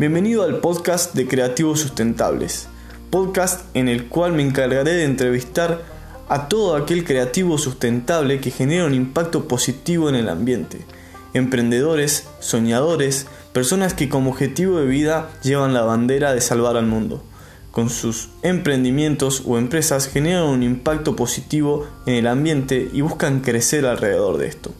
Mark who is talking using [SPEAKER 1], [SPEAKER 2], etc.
[SPEAKER 1] Bienvenido al podcast de Creativos Sustentables, podcast en el cual me encargaré de entrevistar a todo aquel creativo sustentable que genera un impacto positivo en el ambiente, emprendedores, soñadores, personas que como objetivo de vida llevan la bandera de salvar al mundo. Con sus emprendimientos o empresas generan un impacto positivo en el ambiente y buscan crecer alrededor de esto.